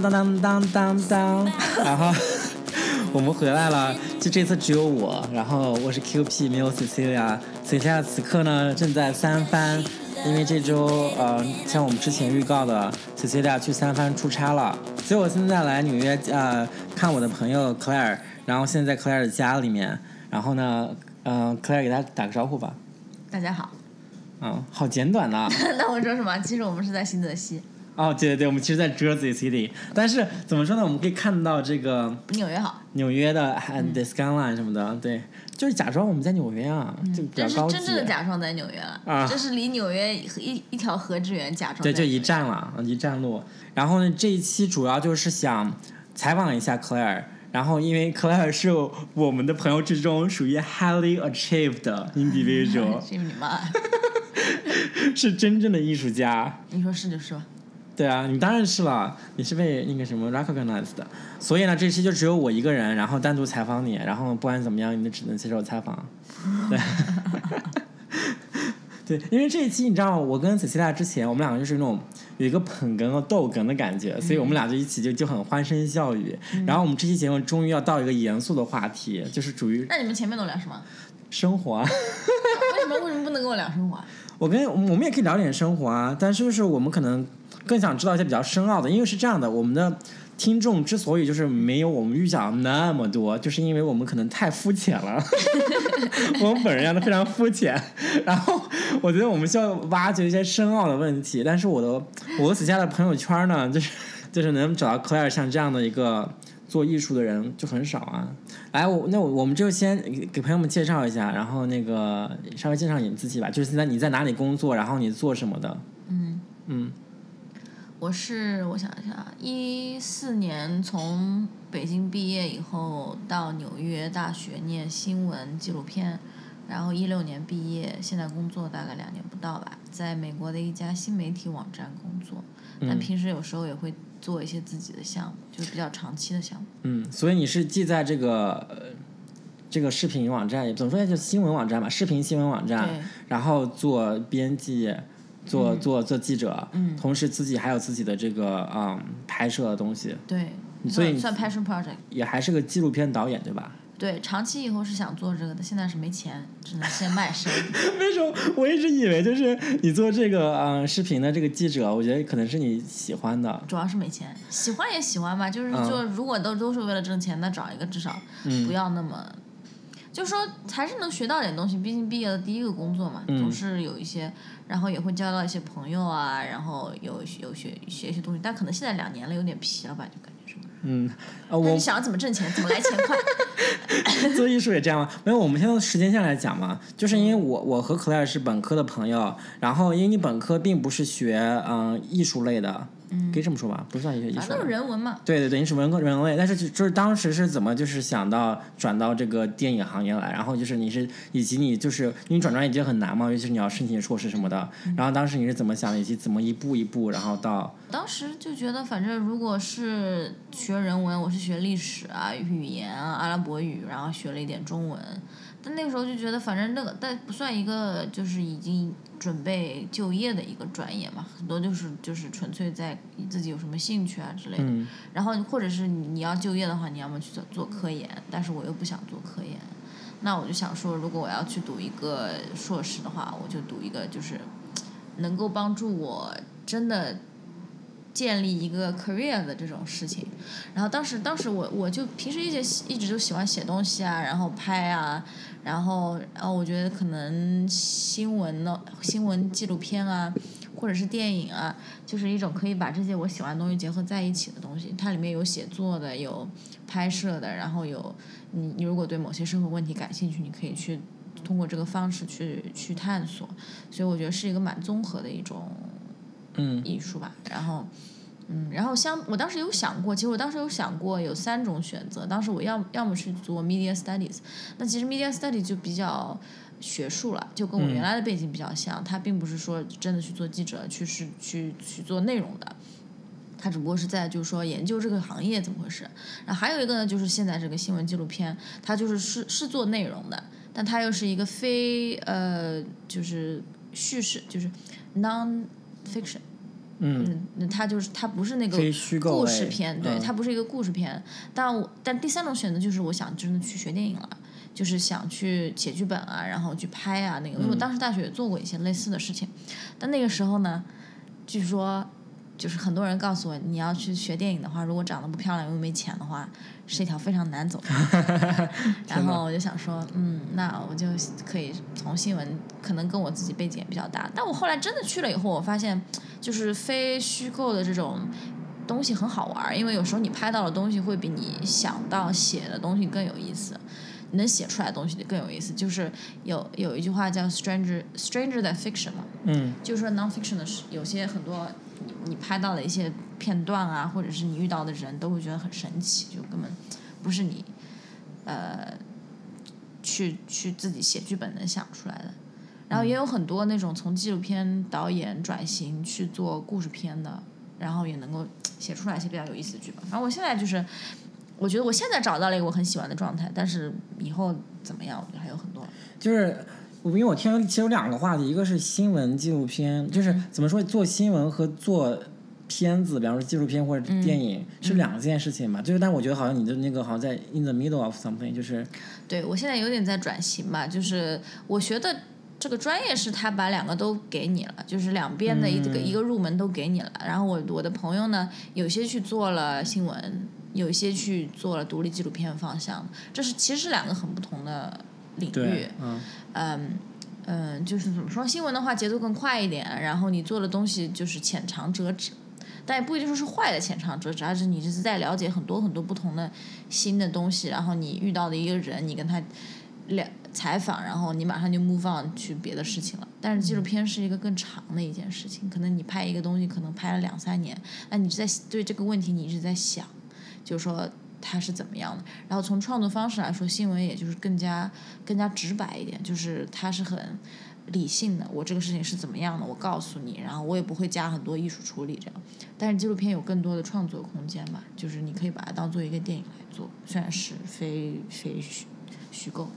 当当当当当当，然后我们回来了，就这次只有我，然后我是 QP，没有 Cecilia，Cecilia 此刻呢正在三番，因为这周呃像我们之前预告的，Cecilia 去三番出差了，所以我现在来纽约呃看我的朋友 Claire，然后现在在 Claire 的家里面，然后呢，嗯、c l a i r e 给大家打个招呼吧，大家好，嗯，好简短呐、那我说什么？其实我们是在新泽西，哦，对对对，我们其实，在 Jersey City，但是怎么说呢？我们可以看到这个纽约好，纽约的 the skyline 什么的，对，就是假装我们在纽约啊，就比较这是高级。真正的假装在纽约了，啊这是离纽约一一条河之远，假装对，就一站了，一站路。然后呢，这一期主要就是想采访一下 Claire。然后，因为 Claire 是我们的朋友之中属于 highly achieved 的 individual，是你妈，是真正的艺术家。你说是就是吧？对啊，你当然是了，你是被那个什么 recognized 的，所以呢，这期就只有我一个人，然后单独采访你，然后不管怎么样，你就只能接受采访。对，对，因为这一期你知道，我跟子期大之前，我们两个就是那种有一个捧哏和逗哏的感觉，所以我们俩就一起就就很欢声笑语。然后我们这期节目终于要到一个严肃的话题，就是属于那你们前面都聊什么？生活啊。为什么为什么不能跟我聊生活啊？我跟我们也可以聊点生活啊，但是就是我们可能更想知道一些比较深奥的，因为是这样的，我们的听众之所以就是没有我们预想的那么多，就是因为我们可能太肤浅了，我们本人要的非常肤浅，然后我觉得我们需要挖掘一些深奥的问题，但是我的我和子佳的朋友圈呢，就是就是能找到 Claire 像这样的一个。做艺术的人就很少啊，来，我那我我们就先给给朋友们介绍一下，然后那个稍微介绍你自己吧，就是现在你在哪里工作，然后你做什么的？嗯，嗯我是我想一下，一四年从北京毕业以后到纽约大学念新闻纪录片，然后一六年毕业，现在工作大概两年不到吧，在美国的一家新媒体网站工作，但嗯平时有时候也会做一些自己的项目，就是比较长期的项目。嗯，所以你是既在这个呃这个视频网站，也怎么说就新闻网站吧，视频新闻网站，然后做编辑。做嗯做做记者，嗯同时自己还有自己的这个嗯拍摄的东西，对，所以算算 passion project。也还是个纪录片导演，对吧？对，长期以后是想做这个的，现在是没钱，只能先卖身。为什么我一直以为就是你做这个嗯视频的这个记者，我觉得可能是你喜欢的，主要是没钱，喜欢也喜欢吧，就是嗯就如果都都是为了挣钱，那找一个至少嗯不要那么，就说还是能学到点东西，毕竟毕业的第一个工作嘛，嗯总是有一些，然后也会交到一些朋友啊，然后有有学学一些东西，但可能现在两年了，有点皮了吧，就感觉是吗？嗯，呃，我你想要怎么挣钱，怎么来钱快？做艺术也这样吗？没有，我们现在时间线来讲嘛，就是因为我我和 Claire 是本科的朋友，然后因为你本科并不是学嗯艺术类的，可以这么说吧，不算学艺术反正都是。人文嘛。对对对，你是文科人类，但是就就是当时是怎么就是想到转到这个电影行业来，然后就是你是以及你就是因为转专业就很难嘛，尤其是你要申请硕士什么的，然后当时你是怎么想的，以及怎么一步一步，然后到当时就觉得，反正如果是学人文，我是学历史啊、语言啊、阿拉伯语，然后学了一点中文。但那个时候就觉得，反正那个但不算一个就是已经准备就业的一个专业嘛，很多就是就是纯粹在自己有什么兴趣啊之类的。嗯然后或者是你要就业的话，你要么去做做科研，但是我又不想做科研，那我就想说，如果我要去读一个硕士的话，我就读一个就是能够帮助我真的建立一个 career 的这种事情。然后当时当时我我就平时一直一直就喜欢写东西啊，然后拍啊，然后然后我觉得可能新闻呢新闻纪录片啊。或者是电影啊，就是一种可以把这些我喜欢的东西结合在一起的东西。它里面有写作的，有拍摄的，然后有你你如果对某些生活问题感兴趣，你可以去通过这个方式去去探索。所以我觉得是一个蛮综合的一种嗯艺术吧。然后，嗯，然后相我当时有想过，其实我当时有想过有三种选择。当时我要要么去做 media studies，那其实 media studies 就比较学术了，就跟我嗯原来的背景比较像。它并不是说真的去做记者，去是去去做内容的。它只不过是在就是说研究这个行业怎么回事，然后还有一个呢，就是现在这个新闻纪录片，它就是是是做内容的，但它又是一个非呃就是叙事，就是 non fiction 嗯，那，它就是它不是那个故事片，对，嗯它不是一个故事片。但我但第三种选择就是我想真的去学电影了，就是想去写剧本啊，然后去拍啊那个。因为我当时大学也做过一些类似的事情，但那个时候呢，据说就是很多人告诉我，你要去学电影的话，如果长得不漂亮又没钱的话，是一条非常难走的路。然后我就想说，嗯，那我就可以从新闻，可能跟我自己背景也比较大。但我后来真的去了以后，我发现就是非虚构的这种东西很好玩儿，因为有时候你拍到的东西会比你想到写的东西更有意思。你能写出来的东西就更有意思，就是有有一句话叫 “stranger stranger than fiction” 嘛，嗯就是说 non-fiction 的是有些很多你拍到的一些片段啊，或者是你遇到的人，都会觉得很神奇，就根本不是你呃去去自己写剧本能想出来的。然后也有很多那种从纪录片导演转型去做故事片的，然后也能够写出来一些比较有意思的剧本。然后我现在就是，我觉得我现在找到了一个我很喜欢的状态，但是以后怎么样，我觉得还有很多。就是我因为我听其实有两个话题，一个是新闻纪录片，就是怎么说做新闻和做片子，比方说纪录片或者电影、是两件事情嘛。就是但我觉得好像你的那个好像在 in the middle of something，就是对我现在有点在转型吧，就是我学的这个专业是他把两个都给你了，就是两边的一个、一个入门都给你了。然后我我的朋友呢，有些去做了新闻，有一些去做了独立纪录片方向，这是其实是两个很不同的领域。，嗯嗯嗯，就是怎么说，新闻的话节奏更快一点，然后你做的东西就是浅尝辄止，但也不一定说是坏的浅尝辄止，而是你是在了解很多很多不同的新的东西，然后你遇到的一个人，你跟他聊采访，然后你马上就 move on 去别的事情了。但是纪录片是一个更长的一件事情，可能你拍一个东西，可能拍了两三年，那你在对这个问题你一直在想，就是说它是怎么样的。然后从创作方式来说，新闻也就是更加更加直白一点，就是它是很理性的。我这个事情是怎么样的，我告诉你，然后我也不会加很多艺术处理这样。但是纪录片有更多的创作空间吧，就是你可以把它当做一个电影来做，虽然是非非虚虚构。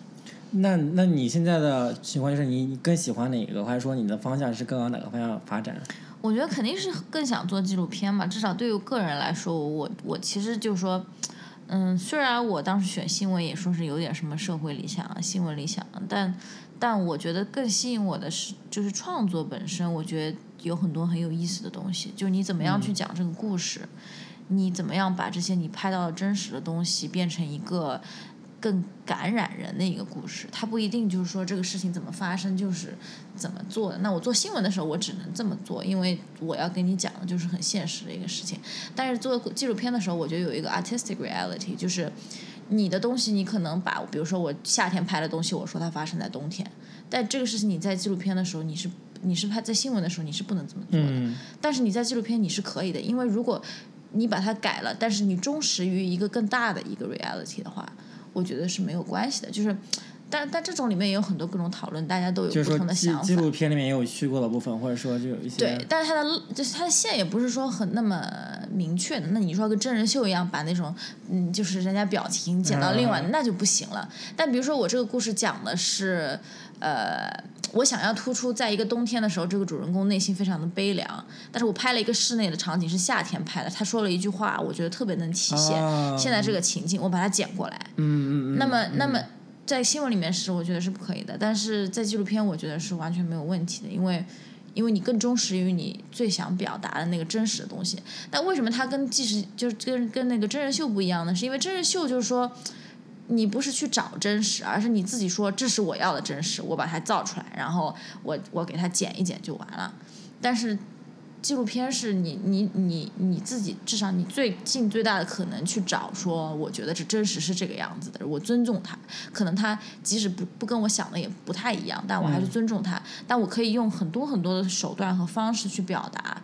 那那你现在的情况就是你你更喜欢哪个，还是说你的方向是更往哪个方向发展？我觉得肯定是更想做纪录片嘛，至少对于个人来说，我我其实就是说，嗯，虽然我当时选新闻也说是有点什么社会理想啊、新闻理想啊，但但我觉得更吸引我的是就是创作本身，我觉得有很多很有意思的东西，就是你怎么样去讲这个故事，你怎么样把这些你拍到的真实的东西变成一个。更感染人的一个故事，它不一定就是说这个事情怎么发生就是怎么做的。那我做新闻的时候，我只能这么做，因为我要跟你讲的就是很现实的一个事情。但是做纪录片的时候，我觉得有一个 artistic reality，就是你的东西，你可能把，比如说我夏天拍的东西，我说它发生在冬天，但这个事情你在纪录片的时候，你是你是拍在新闻的时候，你是不能这么做的。嗯但是你在纪录片你是可以的，因为如果你把它改了，但是你忠实于一个更大的一个 reality 的话，我觉得是没有关系的。就是，但但这种里面也有很多各种讨论，大家都有不同的想法。纪录片里面也有虚构的部分，或者说就有一些对，但是它的就是它的线也不是说很那么明确的。那你说跟真人秀一样，把那种嗯，就是人家表情剪到另外，嗯那就不行了。但比如说我这个故事讲的是，呃，我想要突出在一个冬天的时候，这个主人公内心非常的悲凉，但是我拍了一个室内的场景，是夏天拍的，他说了一句话，我觉得特别能体现啊现在这个情境，我把它剪过来。嗯嗯嗯。那么，那么在新闻里面是我觉得是不可以的，但是在纪录片我觉得是完全没有问题的，因为因为你更忠实于你最想表达的那个真实的东西。但为什么它跟纪实就是跟跟那个真人秀不一样呢？是因为真人秀就是说。你不是去找真实，而是你自己说这是我要的真实，我把它造出来，然后我我给它剪一剪就完了。但是纪录片是你你你你自己，至少你最尽最大的可能去找说，我觉得这真实是这个样子的，我尊重它。可能它即使不不跟我想的也不太一样，但我还是尊重它。但我可以用很多很多的手段和方式去表达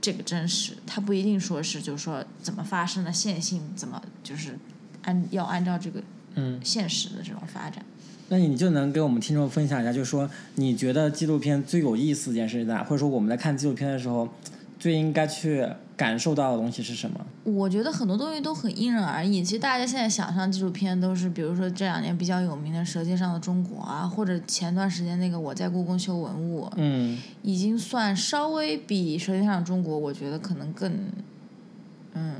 这个真实，它不一定说是就是说怎么发生的线性，怎么就是按要按照这个嗯现实的这种发展。那你就能给我们听众分享一下，就是说你觉得纪录片最有意思一件事是哪？或者说我们在看纪录片的时候，最应该去感受到的东西是什么？我觉得很多东西都很因人而异。其实大家现在想象纪录片都是，比如说这两年比较有名的《舌尖上的中国》啊，或者前段时间那个《我在故宫修文物》，嗯已经算稍微比《舌尖上的中国》我觉得可能更，嗯，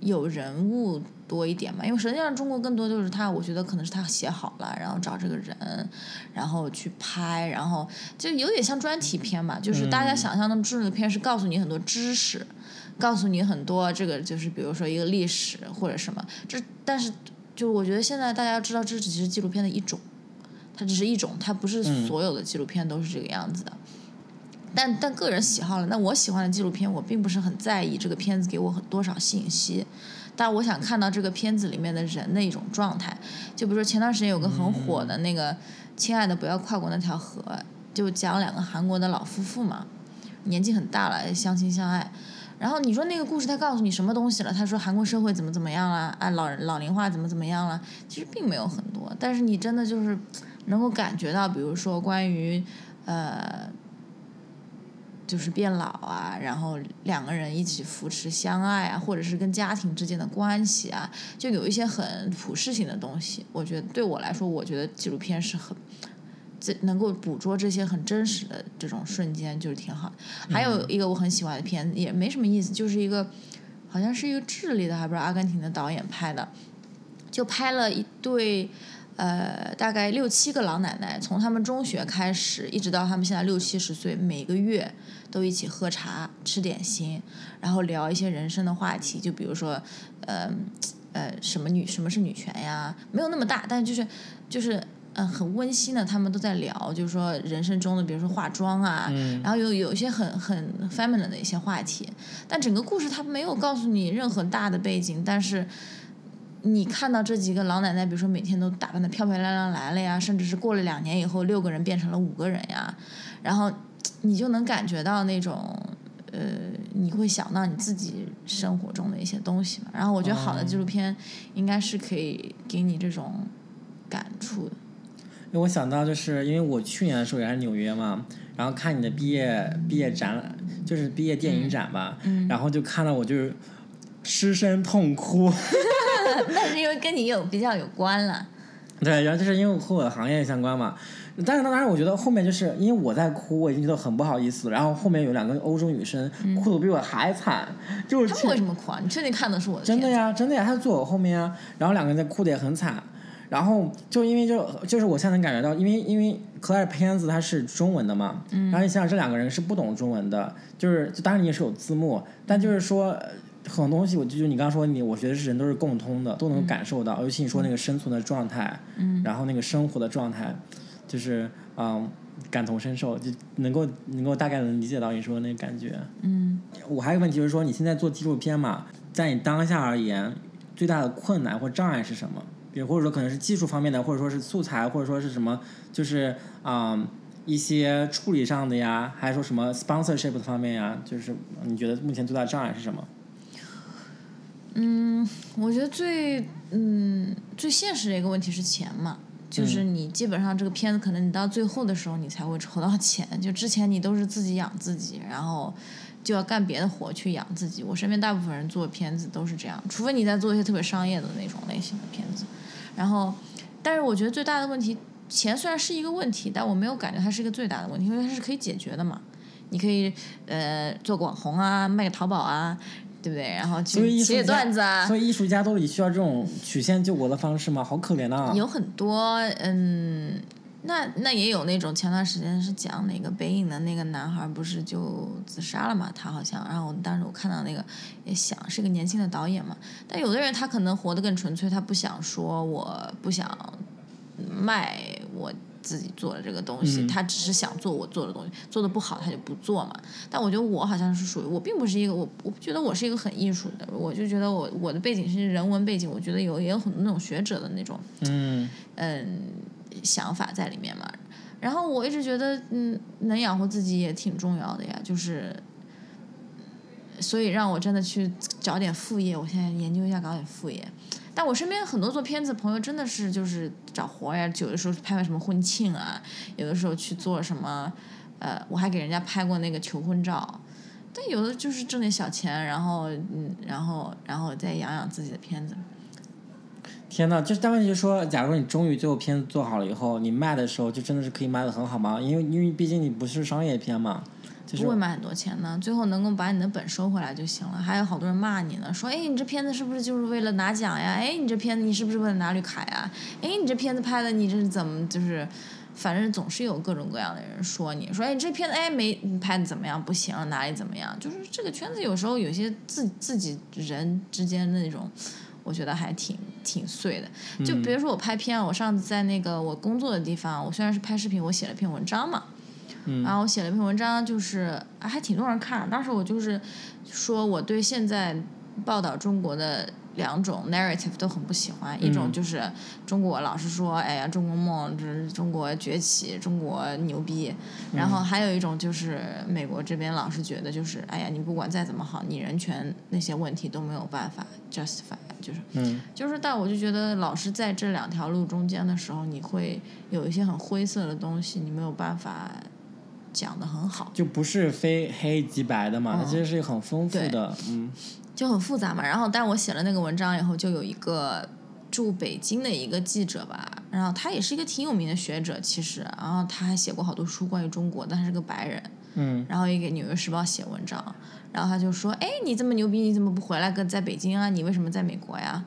有人物多一点嘛。因为《实际上中国》更多就是他，我觉得可能是他写好了，然后找这个人，然后去拍，然后就有点像专题片嘛，就是大家想象的纪录片是告诉你很多知识。告诉你很多这个就是比如说一个历史或者什么，这但是就我觉得现在大家要知道，这只是纪录片的一种，它只是一种，它不是所有的纪录片都是这个样子的。但但个人喜好了，那我喜欢的纪录片，我并不是很在意这个片子给我很多少信息，但我想看到这个片子里面的人的一种状态。就比如说前段时间有个很火的那个《亲爱的不要跨过那条河》，就讲两个韩国的老夫妇嘛，年纪很大了，相亲相爱。然后你说那个故事，他告诉你什么东西了？他说韩国社会怎么怎么样了？啊，老老龄化怎么怎么样了？其实并没有很多，但是你真的就是能够感觉到，比如说关于呃，就是变老啊，然后两个人一起扶持相爱啊，或者是跟家庭之间的关系啊，就有一些很普世性的东西。我觉得对我来说，我觉得纪录片是很。这能够捕捉这些很真实的这种瞬间，就是挺好。还有一个我很喜欢的片子，也没什么意思，就是一个好像是一个智利的，还不是阿根廷的导演拍的，就拍了一对呃大概六七个老奶奶，从他们中学开始，一直到他们现在六七十岁，每个月都一起喝茶、吃点心，然后聊一些人生的话题，就比如说呃呃什么女什么是女权呀，没有那么大，但就是就是。嗯，很温馨的，他们都在聊，就是说人生中的，比如说化妆啊，然后有有一些很很 feminine 的一些话题，但整个故事它没有告诉你任何大的背景，但是你看到这几个老奶奶，比如说每天都打扮的漂漂亮亮来了呀，甚至是过了两年以后，六个人变成了五个人呀，然后你就能感觉到那种，呃，你会想到你自己生活中的一些东西嘛。然后我觉得好的纪录片应该是可以给你这种感触的。因为我想到，就是因为我去年的时候也是纽约嘛，然后看你的毕业毕业展览，就是毕业电影展吧，然后就看到我就是失声痛哭。那是因为跟你有比较有关了。对，然后就是因为和我的行业相关嘛，但是当然我觉得后面就是因为我在哭，我已经觉得很不好意思，然后后面有两个欧洲女生哭的比我还惨，就是他们为什么哭啊？你确定看的是我的？真的呀，真的呀，他坐我后面啊，然后两个人在哭的也很惨。然后就因为就就是我现在能感觉到，因为因为 Claire 片子它是中文的嘛，嗯然后你想想这两个人是不懂中文的，就是就当然你也是有字幕，但就是说很多东西，我就就你刚刚说你，我觉得是人都是共通的，都能感受到，尤其你说那个生存的状态，嗯然后那个生活的状态，就是嗯感同身受，就能够能够大概能理解到你说的那个感觉。嗯，我还有个问题就是说，你现在做纪录片嘛，在你当下而言，最大的困难或障碍是什么？也或者说可能是技术方面的，或者说是素材，或者说是什么，就是啊、一些处理上的呀，还是说什么 sponsorship 方面呀，就是你觉得目前最大的障碍是什么？嗯，我觉得最嗯最现实的一个问题是钱嘛，就是你基本上这个片子可能你到最后的时候你才会筹到钱，就之前你都是自己养自己，然后就要干别的活去养自己。我身边大部分人做片子都是这样，除非你在做一些特别商业的那种类型的片子。然后，但是我觉得最大的问题，钱虽然是一个问题，但我没有感觉它是一个最大的问题，因为它是可以解决的嘛。你可以呃做个网红啊，卖个淘宝啊，对不对？然后所以艺术去写写段子啊，所以艺术家都得需要这种曲线救国的方式吗？好可怜呐、有很多嗯，那那也有那种前段时间是讲那个北影的那个男孩不是就自杀了嘛，他好像，然后当时我看到那个也想是个年轻的导演嘛，但有的人他可能活得更纯粹，他不想说我不想卖我。自己做的这个东西，嗯他只是想做我做的东西，做的不好他就不做嘛。但我觉得我好像是属于，我并不是一个，我我不觉得我是一个很艺术的，我就觉得我我的背景是人文背景，我觉得有也有很多那种学者的那种嗯嗯想法在里面嘛。然后我一直觉得，嗯，能养活自己也挺重要的呀，就是，所以让我真的去找点副业。我现在研究一下搞点副业。但我身边很多做片子朋友真的是就是找活呀，有的时候拍拍什么婚庆啊，有的时候去做什么，呃，我还给人家拍过那个求婚照，但有的就是挣点小钱，然后嗯，然后然后再养养自己的片子。天呐，就是但问题就是说，假如你终于最后片子做好了以后，你卖的时候就真的是可以卖的很好吗？因为因为毕竟你不是商业片嘛，不会卖很多钱的，最后能够把你的本收回来就行了。还有好多人骂你呢，说哎你这片子是不是就是为了拿奖呀？哎你这片子你是不是为了拿绿卡呀？哎你这片子拍的你这是怎么就是，反正总是有各种各样的人说你说哎你这片子哎没你拍的怎么样不行哪里怎么样？就是这个圈子有时候有些自自己人之间的那种。我觉得还挺挺碎的，就比如说我拍片，我上次在那个我工作的地方，我虽然是拍视频，我写了篇文章嘛，嗯。然后我写了一篇文章，就是啊还挺多人看。当时我就是说我对现在报道中国的两种 narrative 都很不喜欢，一种就是中国老是说哎呀中国梦，这中国崛起，中国牛逼，然后还有一种就是美国这边老是觉得就是哎呀你不管再怎么好，你人权那些问题都没有办法 justify，就是嗯。就是，但我就觉得老是在这两条路中间的时候，你会有一些很灰色的东西，你没有办法讲的很好，就不是非黑即白的嘛，它嗯其实是很丰富的，嗯就很复杂嘛。然后，但我写了那个文章以后，就有一个住北京的一个记者吧，然后他也是一个挺有名的学者，其实，然后他还写过好多书关于中国，但他是个白人，嗯然后也给《纽约时报》写文章，然后他就说：“哎，你这么牛逼，你怎么不回来跟在北京啊？你为什么在美国呀？”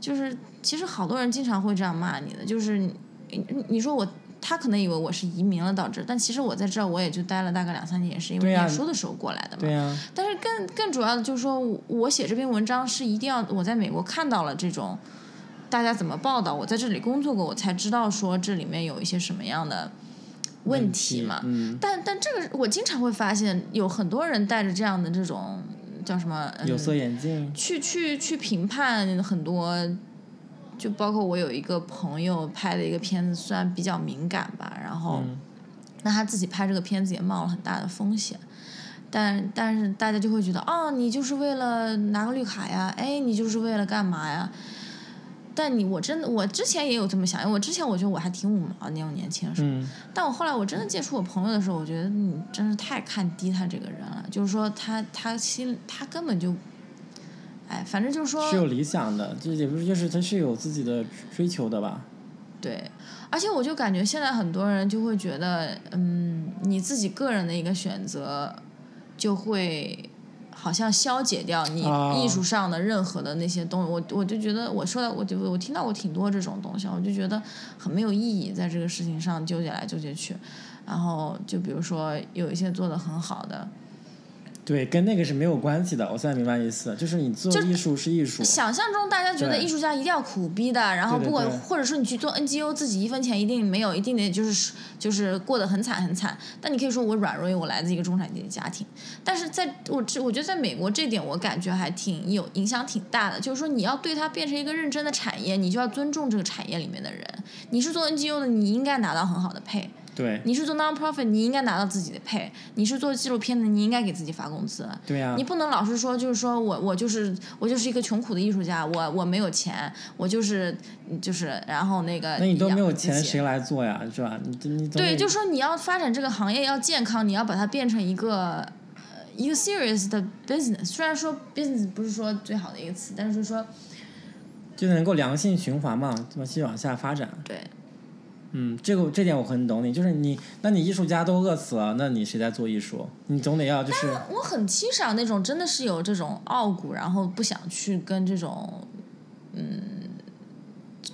就是其实好多人经常会这样骂你的，就是你你你说我。他可能以为我是移民了导致，但其实我在这儿我也就待了大概两三年，也是因为念书的时候过来的嘛。对呀、但是更更主要的就是说，我我写这篇文章是一定要我在美国看到了这种大家怎么报道，我在这里工作过，我才知道说这里面有一些什么样的问题嘛。嗯，但但这个我经常会发现，有很多人带着这样的这种叫什么、嗯、有色眼镜，去去去评判很多，就包括我有一个朋友拍的一个片子，虽然比较敏感吧，然后、嗯那他自己拍这个片子也冒了很大的风险，但但是大家就会觉得，哦，你就是为了拿个绿卡呀，哎，你就是为了干嘛呀？但你我真的我之前也有这么想，因为我之前我觉得我还挺五毛的那种年轻的时候，嗯但我后来我真的接触我朋友的时候，我觉得你真是太看低他这个人了。就是说他他心他根本就，哎，反正就是说是有理想的，就也不是就是他是有自己的追求的吧？对，而且我就感觉现在很多人就会觉得，嗯，你自己个人的一个选择，就会好像消解掉你啊艺术上的任何的那些东西。我我就觉得，我说的我就我听到过挺多这种东西，我就觉得很没有意义，在这个事情上纠结来纠结去。然后就比如说有一些做的很好的，对，跟那个是没有关系的。我现在明白意思，就是你做艺术是艺术，想象中大家觉得艺术家一定要苦逼的，然后不管对或者说你去做 NGO，自己一分钱一定没有，一定得就是就是过得很惨很惨。但你可以说我软弱，因为我来自一个中产阶级家庭。但是在我这，我觉得在美国这点我感觉还挺有影响挺大的，就是说你要对它变成一个认真的产业，你就要尊重这个产业里面的人。你是做 NGO 的，你应该拿到很好的配。对你是做 non-profit，你应该拿到自己的配；你是做纪录片的，你应该给自己发工资。对呀、你不能老是说，就是说我我就是我就是一个穷苦的艺术家，我我没有钱，我就是就是然后那个那你都没有钱，谁来做呀？是吧？你你总对，就是说你要发展这个行业要健康，你要把它变成一个呃一个 serious 的 business。虽然说 business 不是说最好的一个词，但是说就能够良性循环嘛，这么继续往下发展。对嗯，这个这点我很懂你，就是你，那你艺术家都饿死了，那你谁在做艺术？你总得要就是我很欣赏那种真的是有这种傲骨，然后不想去跟这种嗯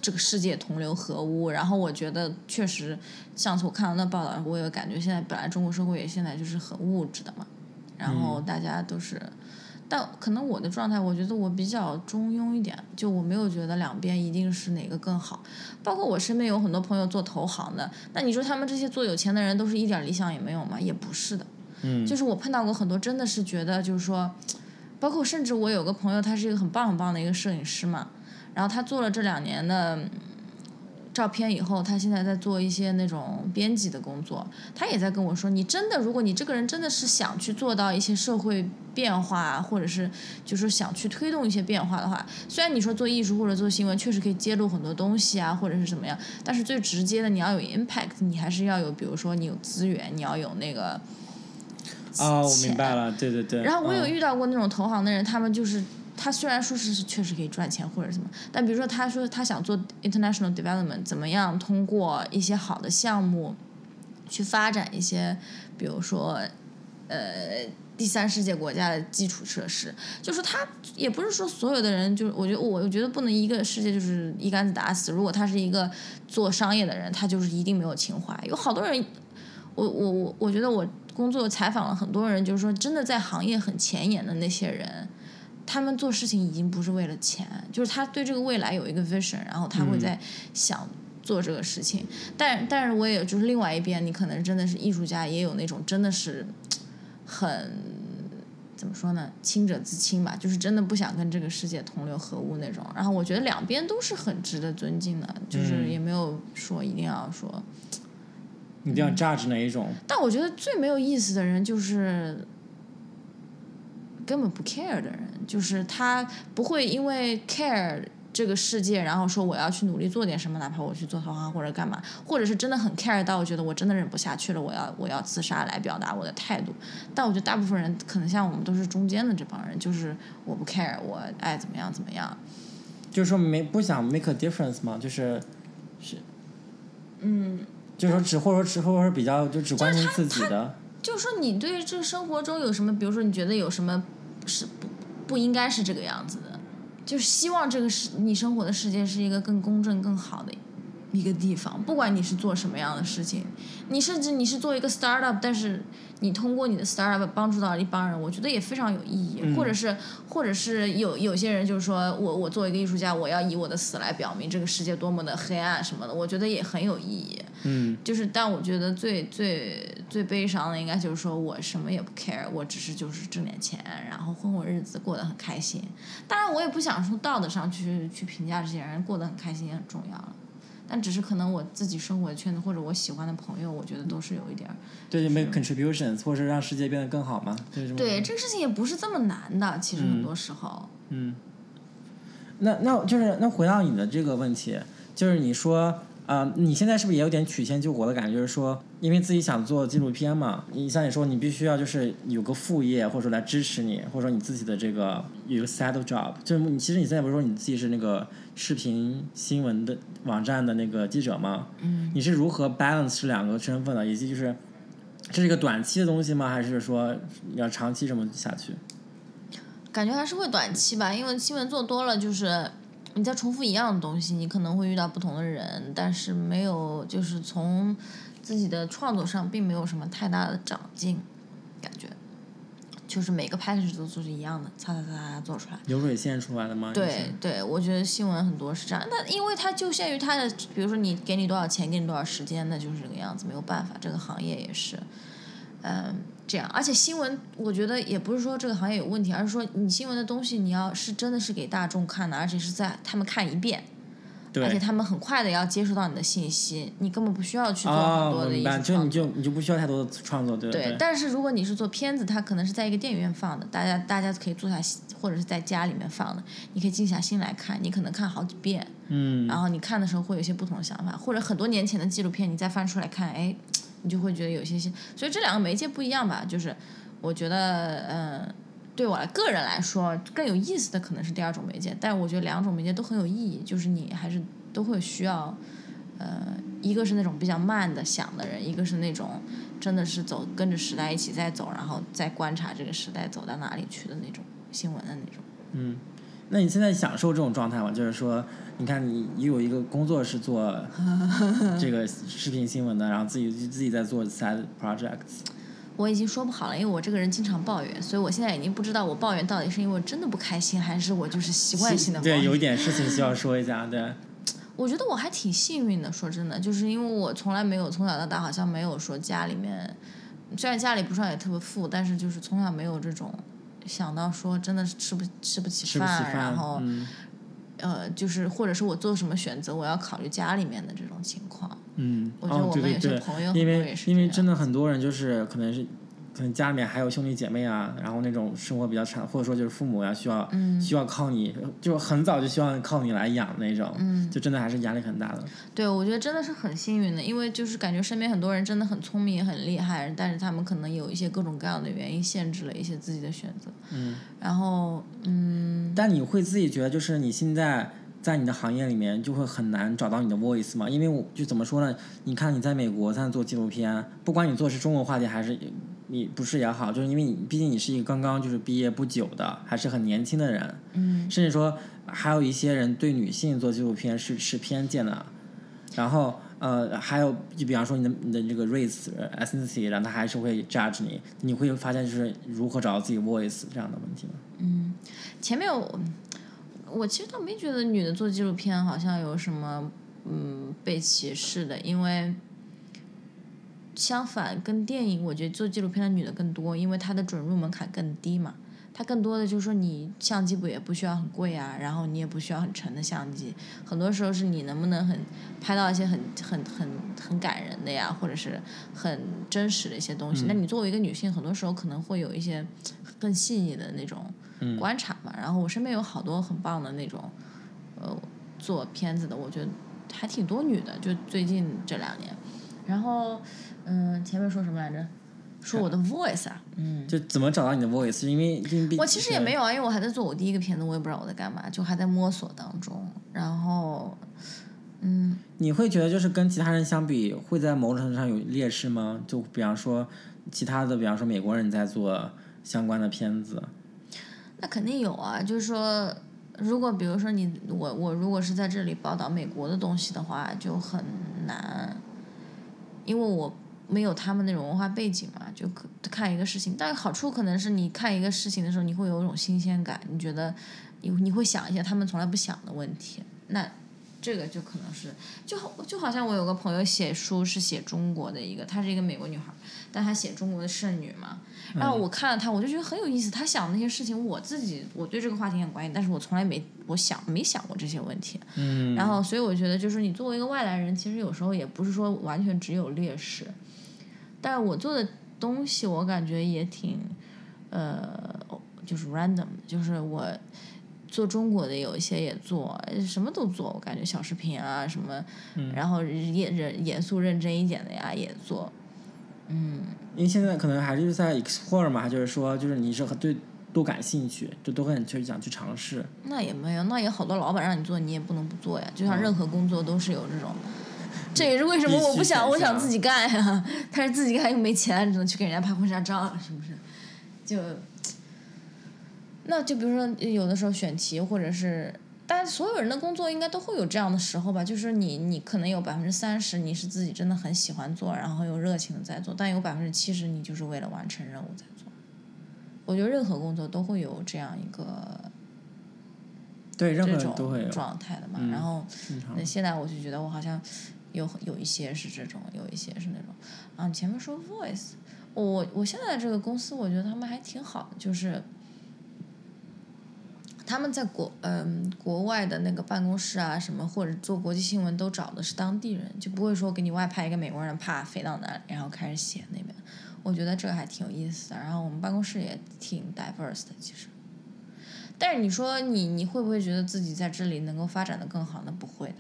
这个世界同流合污。然后我觉得确实，上次我看到那报道，我有感觉现在本来中国社会也现在就是很物质的嘛，然后大家都是。但可能我的状态，我觉得我比较中庸一点，就我没有觉得两边一定是哪个更好。包括我身边有很多朋友做投行的，那你说他们这些做有钱的人都是一点理想也没有吗？也不是的。嗯，就是我碰到过很多，真的是觉得就是说，包括甚至我有个朋友，他是一个很棒很棒的一个摄影师嘛，然后他做了这两年的嗯照片以后，他现在在做一些那种编辑的工作，他也在跟我说，你真的，如果你这个人真的是想去做到一些社会变化，或者是就是想去推动一些变化的话，虽然你说做艺术或者做新闻确实可以揭露很多东西啊，或者是怎么样，但是最直接的你要有 impact，你还是要有，比如说你有资源，你要有那个。哦，我明白了，对对对。然后我有嗯遇到过那种投行的人，他们就是他虽然说是是确实可以赚钱或者什么，但比如说他说他想做 international development，怎么样通过一些好的项目去发展一些，比如说呃第三世界国家的基础设施，就是他也不是说所有的人，就是我觉得我觉得不能一个世界就是一竿子打死。如果他是一个做商业的人，他就是一定没有情怀。有好多人，我我我我觉得我工作采访了很多人，就是说真的在行业很前沿的那些人，他们做事情已经不是为了钱，就是他对这个未来有一个 vision，然后他会在想。做这个事情，但但是我也就是另外一边，你可能真的是艺术家，也有那种真的是很怎么说呢，清者自清吧，就是真的不想跟这个世界同流合污那种。然后我觉得两边都是很值得尊敬的，就是嗯也没有说一定要说。一定要 judge 哪一种？但我觉得最没有意思的人就是根本不 care 的人，就是他不会因为 care 这个世界，然后说我要去努力做点什么，哪怕我去做投行或者干嘛，或者是真的很 care 到我觉得我真的忍不下去了，我要我要自杀来表达我的态度。但我觉得大部分人可能像我们都是中间的这帮人，就是我不 care，我爱怎么样怎么样。就是说没不想 make a difference 嘛，就是是，嗯，就是说只或者说只或者说比较就只关心自己的，就是说你对这生活中有什么，比如说你觉得有什么是不不应该是这个样子的，就是希望这个世你生活的世界是一个更公正、更好的一个地方。不管你是做什么样的事情，你甚至你是做一个 startup，但是你通过你的 startup 帮助到一帮人，我觉得也非常有意义。或者是或者是有有些人就是说我我作为一个艺术家，我要以我的死来表明这个世界多么的黑暗什么的，我觉得也很有意义。嗯，就是，但我觉得最最最悲伤的，应该就是说我什么也不 care，我只是就是挣点钱，然后混混日子，过得很开心。当然，我也不想从道德上去去评价这些人，过得很开心也很重要了。但只是可能我自己生活的圈子或者我喜欢的朋友，我觉得都是有一点儿。对，就 make contributions，或者是让世界变得更好嘛，就是对，这个事情也不是这么难的，其实很嗯多时候。嗯，那那就是那回到你的这个问题，就是你说啊、呃你现在是不是也有点曲线救国的感觉？就是说，因为自己想做纪录片嘛，你像你说，你必须要就是有个副业，或者说来支持你，或者说你自己的这个有一个 side job。就是你其实你现在不是说你自己是那个视频新闻的网站的那个记者吗？嗯，你是如何 balance 这两个身份的？以及就是这是一个短期的东西吗？还是说要长期这么下去？感觉还是会短期吧，因为新闻做多了，就是你在重复一样的东西，你可能会遇到不同的人，但是没有就是从自己的创作上并没有什么太大的长进，感觉就是每个 package 都做是一样的，擦擦擦擦做出来。流水线出来的吗？对对，我觉得新闻很多是这样，那因为它就限于它的，比如说你给你多少钱，给你多少时间，那就是这个样子，没有办法，这个行业也是，嗯，这样。而且新闻，我觉得也不是说这个行业有问题，而是说你新闻的东西，你要是真的是给大众看的，而且是在他们看一遍，对，而且他们很快的要接收到你的信息，你根本不需要去做很哦，多的艺术明白，就。你就你就不需要太多的创作，对不对，但是如果你是做片子，它可能是在一个电影院放的，大家大家可以坐下，或者是在家里面放的，你可以静下心来看，你可能看好几遍，嗯，然后你看的时候会有一些不同的想法，或者很多年前的纪录片你再翻出来看，哎，你就会觉得有些些，所以这两个媒介不一样吧？就是我觉得，嗯、对我个人来说更有意思的可能是第二种媒介，但我觉得两种媒介都很有意义，就是你还是都会需要，呃，一个是那种比较慢的想的人，一个是那种真的是走跟着时代一起在走，然后再观察这个时代走到哪里去的那种新闻的那种。嗯，那你现在享受这种状态吗？就是说，你看你你有一个工作是做 这个视频新闻的，然后自己自己在做 side projects。我已经说不好了，因为我这个人经常抱怨，所以我现在已经不知道我抱怨到底是因为我真的不开心，还是我就是习惯性的抱对，有一。点事情需要说一下，对，我觉得我还挺幸运的，说真的，就是因为我从来没有从小到大好像没有说家里面，虽然家里不算也特别富，但是就是从小没有这种想到说真的是吃不吃不起饭，然后、嗯呃就是或者是我做什么选择，我要考虑家里面的这种情况。嗯，我觉得哦，我们有些对对对，朋友很因多也是为因为真的很多人就是可能是可能家里面还有兄弟姐妹啊，然后那种生活比较惨，或者说就是父母呀、需要、需要靠你，就很早就希望靠你来养那种，就真的还是压力很大的。对，我觉得真的是很幸运的，因为就是感觉身边很多人真的很聪明、很厉害，但是他们可能有一些各种各样的原因限制了一些自己的选择。嗯。然后，嗯，但你会自己觉得，就是你现在在你的行业里面就会很难找到你的 voice 吗？因为我就怎么说呢？你看你在美国在做纪录片，不管你做是中国话题还是你不是也好，就是因为你毕竟你是一个刚刚就是毕业不久的，还是很年轻的人，嗯，甚至说还有一些人对女性做纪录片是持偏见的，然后呃还有就比方说你的你的这个 race 呃 ethnicity，然后他还是会 judge 你，你会发现就是如何找到自己 voice 这样的问题吗？嗯前面我我其实倒没觉得女的做纪录片好像有什么嗯被歧视的，因为相反跟电影，我觉得做纪录片的女的更多，因为她的准入门槛更低嘛。它更多的就是说，你相机不也不需要很贵啊，然后你也不需要很沉的相机，很多时候是你能不能很拍到一些很很很很感人的呀，或者是很真实的一些东西。那你作为一个女性，很多时候可能会有一些更细腻的那种观察嘛。然后我身边有好多很棒的那种，呃，做片子的，我觉得还挺多女的，就最近这两年。然后，嗯，前面说什么来着？说我的 voice 啊，嗯，就怎么找到你的 voice？因为因为我其实也没有啊，因为我还在做我第一个片子，我也不知道我在干嘛，就还在摸索当中。然后，嗯，你会觉得就是跟其他人相比，会在某种程度上有劣势吗？就比方说其他的，比方说美国人在做相关的片子，那肯定有啊。就是说，如果比如说你我我如果是在这里报道美国的东西的话，就很难，因为我没有他们那种文化背景嘛，就可看一个事情。但好处可能是你看一个事情的时候，你会有一种新鲜感，你觉得你你会想一些他们从来不想的问题。那这个就可能是就好就好像我有个朋友写书是写中国的一个，她是一个美国女孩，但她写中国的剩女嘛。然后我看了她，我就觉得很有意思。她想那些事情，我自己我对这个话题很关心，但是我从来没我想没想过这些问题。嗯，然后，所以我觉得，就是你作为一个外来人，其实有时候也不是说完全只有劣势。但是我做的东西，我感觉也挺，呃，就是 random，就是我做中国的有一些也做，什么都做，我感觉小视频啊什么，然后也认严肃认真一点的呀也做，嗯。因为现在可能还是在 explore 嘛，就是说，就是你是很对都感兴趣，就都很去想去尝试。那也没有，那也好多老板让你做，你也不能不做呀。就像任何工作都是有这种。这也是为什么我不想，我想自己干呀。但是自己干又没钱，只能去给人家拍婚纱照，是不是？就，那就比如说有的时候选题，或者是，大家所有人的工作应该都会有这样的时候吧？就是你，你可能有百分之三十你是自己真的很喜欢做，然后有热情的在做，但有百分之七十你就是为了完成任务在做。我觉得任何工作都会有这样一个。对，任何这都会有状态的嘛。嗯然后，那现在我就觉得我好像有有一些是这种，有一些是那种。啊，前面说 voice，我我现在这个公司，我觉得他们还挺好的，就是他们在国嗯、国外的那个办公室啊什么，或者做国际新闻都找的是当地人，就不会说给你外派一个美国人，啪飞到那里，然后开始写那边。我觉得这个还挺有意思的。然后我们办公室也挺 diverse 的，其实。但是你说你你会不会觉得自己在这里能够发展的更好？那不会的，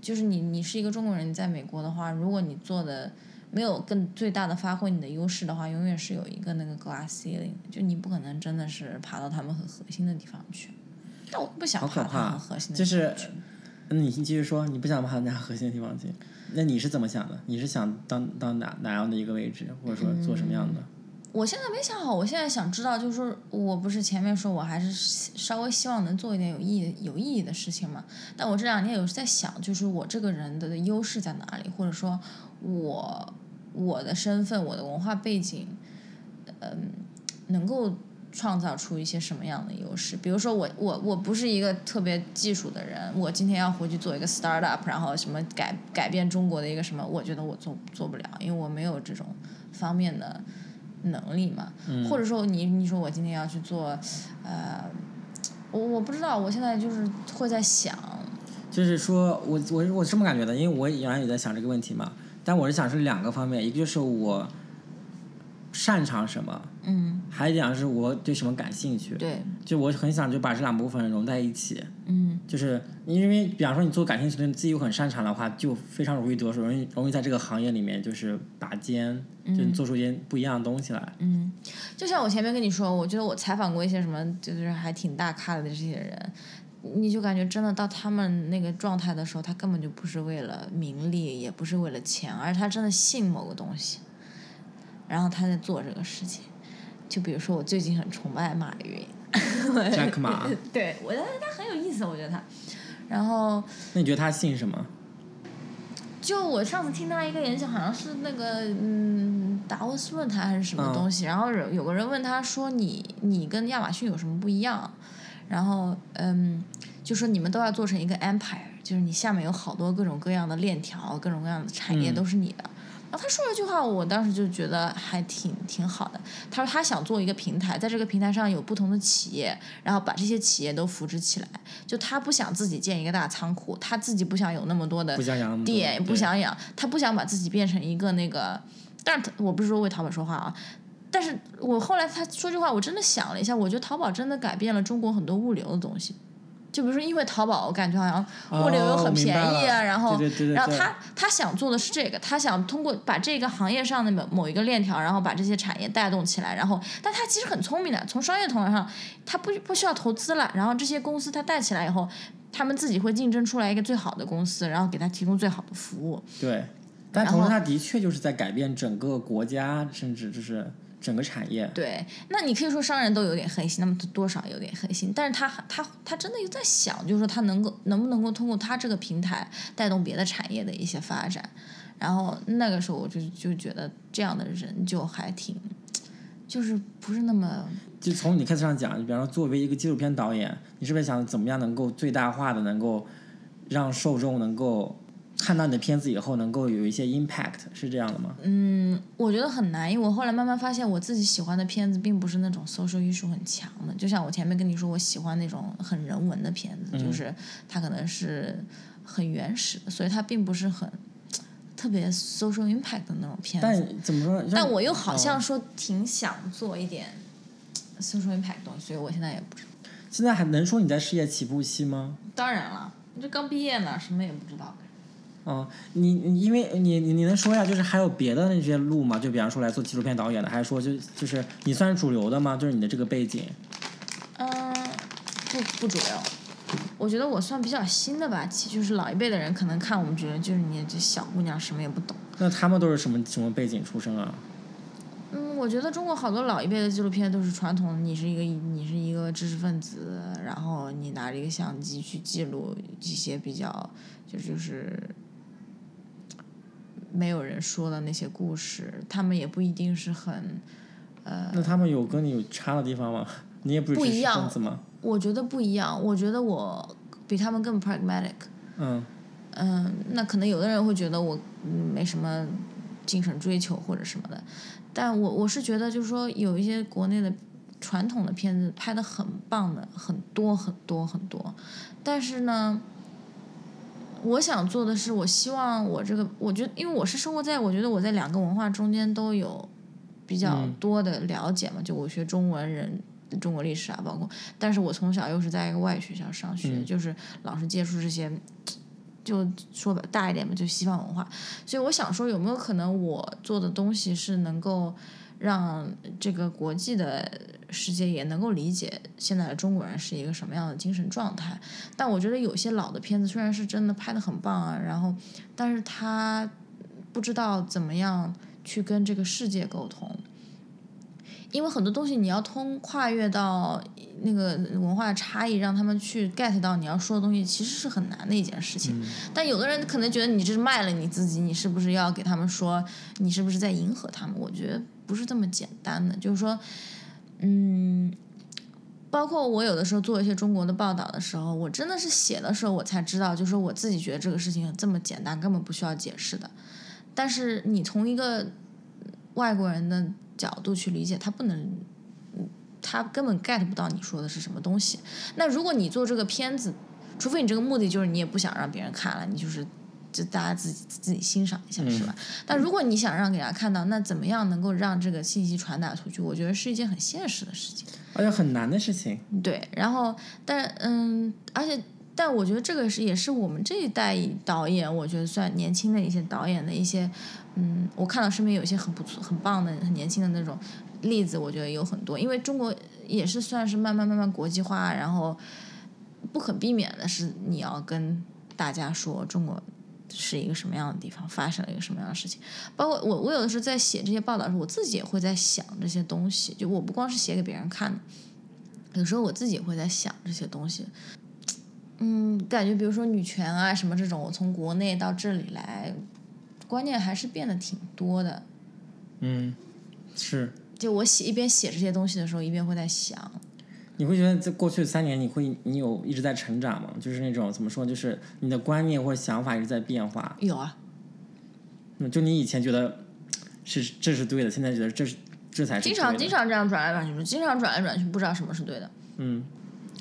就是你你是一个中国人，你在美国的话，如果你做的没有更最大的发挥你的优势的话，永远是有一个那个 glass ceiling，就你不可能真的是爬到他们很核心的地方去。但我不想爬他们很核心的就地方是去。那你继续说，你不想爬人家核心的地方去，那你是怎么想的？你是想当当哪哪样的一个位置，或者说做什么样的？我现在没想好，我现在想知道，就是说我不是前面说我还是稍微希望能做一点有意义、有意义的事情嘛？但我这两天有在想，就是我这个人的优势在哪里，或者说我我的身份、我的文化背景，嗯，能够创造出一些什么样的优势？比如说我我我不是一个特别技术的人，我今天要回去做一个 startup，然后什么改改变中国的一个什么，我觉得我做做不了，因为我没有这种方面的。能力嘛，或者说你你说我今天要去做，呃，我我不知道，我现在就是会在想，就是说我我我是这么感觉的，因为我原来也在想这个问题嘛，但我是想是两个方面，一个就是我擅长什么，嗯，还有一点是我对什么感兴趣。对，就我很想就把这两部分融在一起。嗯就是因为，比方说你做感兴趣的，你自己又很擅长的话，就非常容易得手，容易容易在这个行业里面就是拔尖，就做出一些不一样的东西来。嗯，就像我前面跟你说，我觉得我采访过一些什么，就是还挺大咖的这些人，你就感觉真的到他们那个状态的时候，他根本就不是为了名利，也不是为了钱，而他真的信某个东西，然后他在做这个事情。就比如说，我最近很崇拜马云，Jack 马，对我觉得他很有意思，我觉得他。然后那你觉得他姓什么？就我上次听他一个演讲，好像是那个嗯达沃斯论坛还是什么东西，然后有有个人问他说你你跟亚马逊有什么不一样？然后嗯就说你们都要做成一个 empire，就是你下面有好多各种各样的链条，各种各样的产业嗯都是你的。然后他说了一句话，我当时就觉得还挺挺好的。他说他想做一个平台，在这个平台上有不同的企业，然后把这些企业都扶植起来。就他不想自己建一个大仓库，他自己不想有那么多的店，也不想养，他不想把自己变成一个那个。但是我不是说为淘宝说话啊，但是我后来他说这话，我真的想了一下，我觉得淘宝真的改变了中国很多物流的东西。就比如说，因为淘宝，我感觉好像物流又哦很便宜啊，然后对对对对对然后他他想做的是这个，他想通过把这个行业上的某某一个链条，然后把这些产业带动起来，然后但他其实很聪明的，从商业头脑上，他不不需要投资了，然后这些公司他带起来以后，他们自己会竞争出来一个最好的公司，然后给他提供最好的服务。对，但同时他的确就是在改变整个国家，甚至就是整个产业。对，那你可以说商人都有点黑心，那么他多少有点黑心，但是他他他真的又在想，就是说他能够能不能够通过他这个平台带动别的产业的一些发展，然后那个时候我就就觉得这样的人就还挺，就是不是那么就从你开始上讲，比方说作为一个纪录片导演，你是不是想怎么样能够最大化的能够让受众能够看到你的片子以后能够有一些 impact，是这样的吗？嗯，我觉得很难，因为我后来慢慢发现，我自己喜欢的片子并不是那种 social 艺术很强的。就像我前面跟你说，我喜欢那种很人文的片子，就是它可能是很原始的，所以它并不是很特别 social impact 的那种片子。但怎么说？让但我又好像哦说挺想做一点 social impact 的东西，所以我现在也不知道。现在还能说你在事业起步期吗？当然了，你这刚毕业呢，什么也不知道。哦，你你因为你你你能说一下，就是还有别的那些路吗？就比方说来做纪录片导演的，还是说就就是你算是主流的吗？就是你的这个背景。嗯，不不主流。我觉得我算比较新的吧，其就是老一辈的人可能看我们觉得就是你这小姑娘什么也不懂。那他们都是什么什么背景出身啊？嗯，我觉得中国好多老一辈的纪录片都是传统，你是一个你是一个知识分子，然后你拿着一个相机去记录一些比较就就是没有人说的那些故事，他们也不一定是很呃那他们有跟你有差的地方吗？你也不一样子吗？我觉得不一样，我觉得我比他们更 pragmatic。嗯，嗯，那可能有的人会觉得我嗯没什么精神追求或者什么的，但我我是觉得就是说有一些国内的传统的片子拍的很棒的很多很多很多，但是呢，我想做的是，我希望我这个，我觉得因为我是生活在我觉得我在两个文化中间都有比较嗯多的了解嘛，就我学中文人。中国历史啊，包括，但是我从小又是在一个外语学校上学，嗯就是老是接触这些就说吧大一点嘛，就西方文化。所以我想说，有没有可能我做的东西是能够让这个国际的世界也能够理解现在的中国人是一个什么样的精神状态？但我觉得有些老的片子虽然是真的拍的很棒啊，然后，但是他不知道怎么样去跟这个世界沟通。因为很多东西你要通跨越到那个文化差异，让他们去 get 到你要说的东西，其实是很难的一件事情。但有的人可能觉得你这是卖了你自己，你是不是要给他们说，你是不是在迎合他们？我觉得不是这么简单的，就是说，嗯，包括我有的时候做一些中国的报道的时候，我真的是写的时候我才知道，就是我自己觉得这个事情这么简单，根本不需要解释的。但是你从一个外国人的角度去理解，他不能，他根本 get 不到你说的是什么东西。那如果你做这个片子，除非你这个目的就是你也不想让别人看了，你就是就大家自己自己欣赏一下，嗯是吧？但如果你想让给大家看到，那怎么样能够让这个信息传达出去？我觉得是一件很现实的事情。而且很难的事情。对，然后但嗯，而且但我觉得这个是也是我们这一代导演，我觉得算年轻的一些导演的一些，嗯，我看到身边有一些很不错、很棒的、很年轻的那种例子，我觉得有很多，因为中国也是算是慢慢慢慢国际化，然后不可避免的是你要跟大家说中国。是一个什么样的地方，发生了一个什么样的事情？包括我，我有的时候在写这些报道的时候，我自己也会在想这些东西。就我不光是写给别人看的，有时候我自己也会在想这些东西。嗯，感觉比如说女权啊什么这种，我从国内到这里来，观念还是变得挺多的。嗯，是。就我写一边写这些东西的时候，一边会在想，你会觉得在过去三年，你会你有一直在成长吗？就是那种怎么说，就是你的观念或者想法一直在变化。有啊，嗯，就你以前觉得是这是对的，现在觉得这是这才是经常经常这样转来转去，经常转来转去，不知道什么是对的。嗯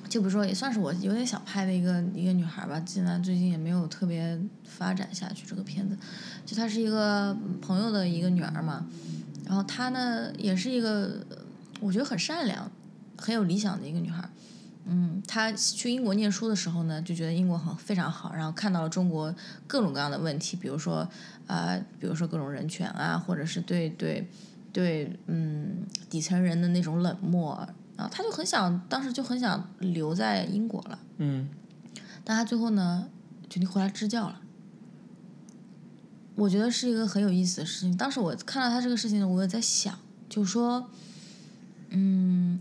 就比如说，也算是我有点想拍的一个一个女孩吧，现在最近也没有特别发展下去这个片子。就她是一个朋友的一个女儿嘛，然后她呢也是一个我觉得很善良、很有理想的一个女孩。嗯，她去英国念书的时候呢，就觉得英国很非常好，然后看到了中国各种各样的问题，比如说啊、呃比如说各种人权啊，或者是对对对，嗯，底层人的那种冷漠，然后他就很想，当时就很想留在英国了，嗯但她最后呢，决定回来支教了。我觉得是一个很有意思的事情。当时我看到她这个事情呢，我也在想，就是说，嗯，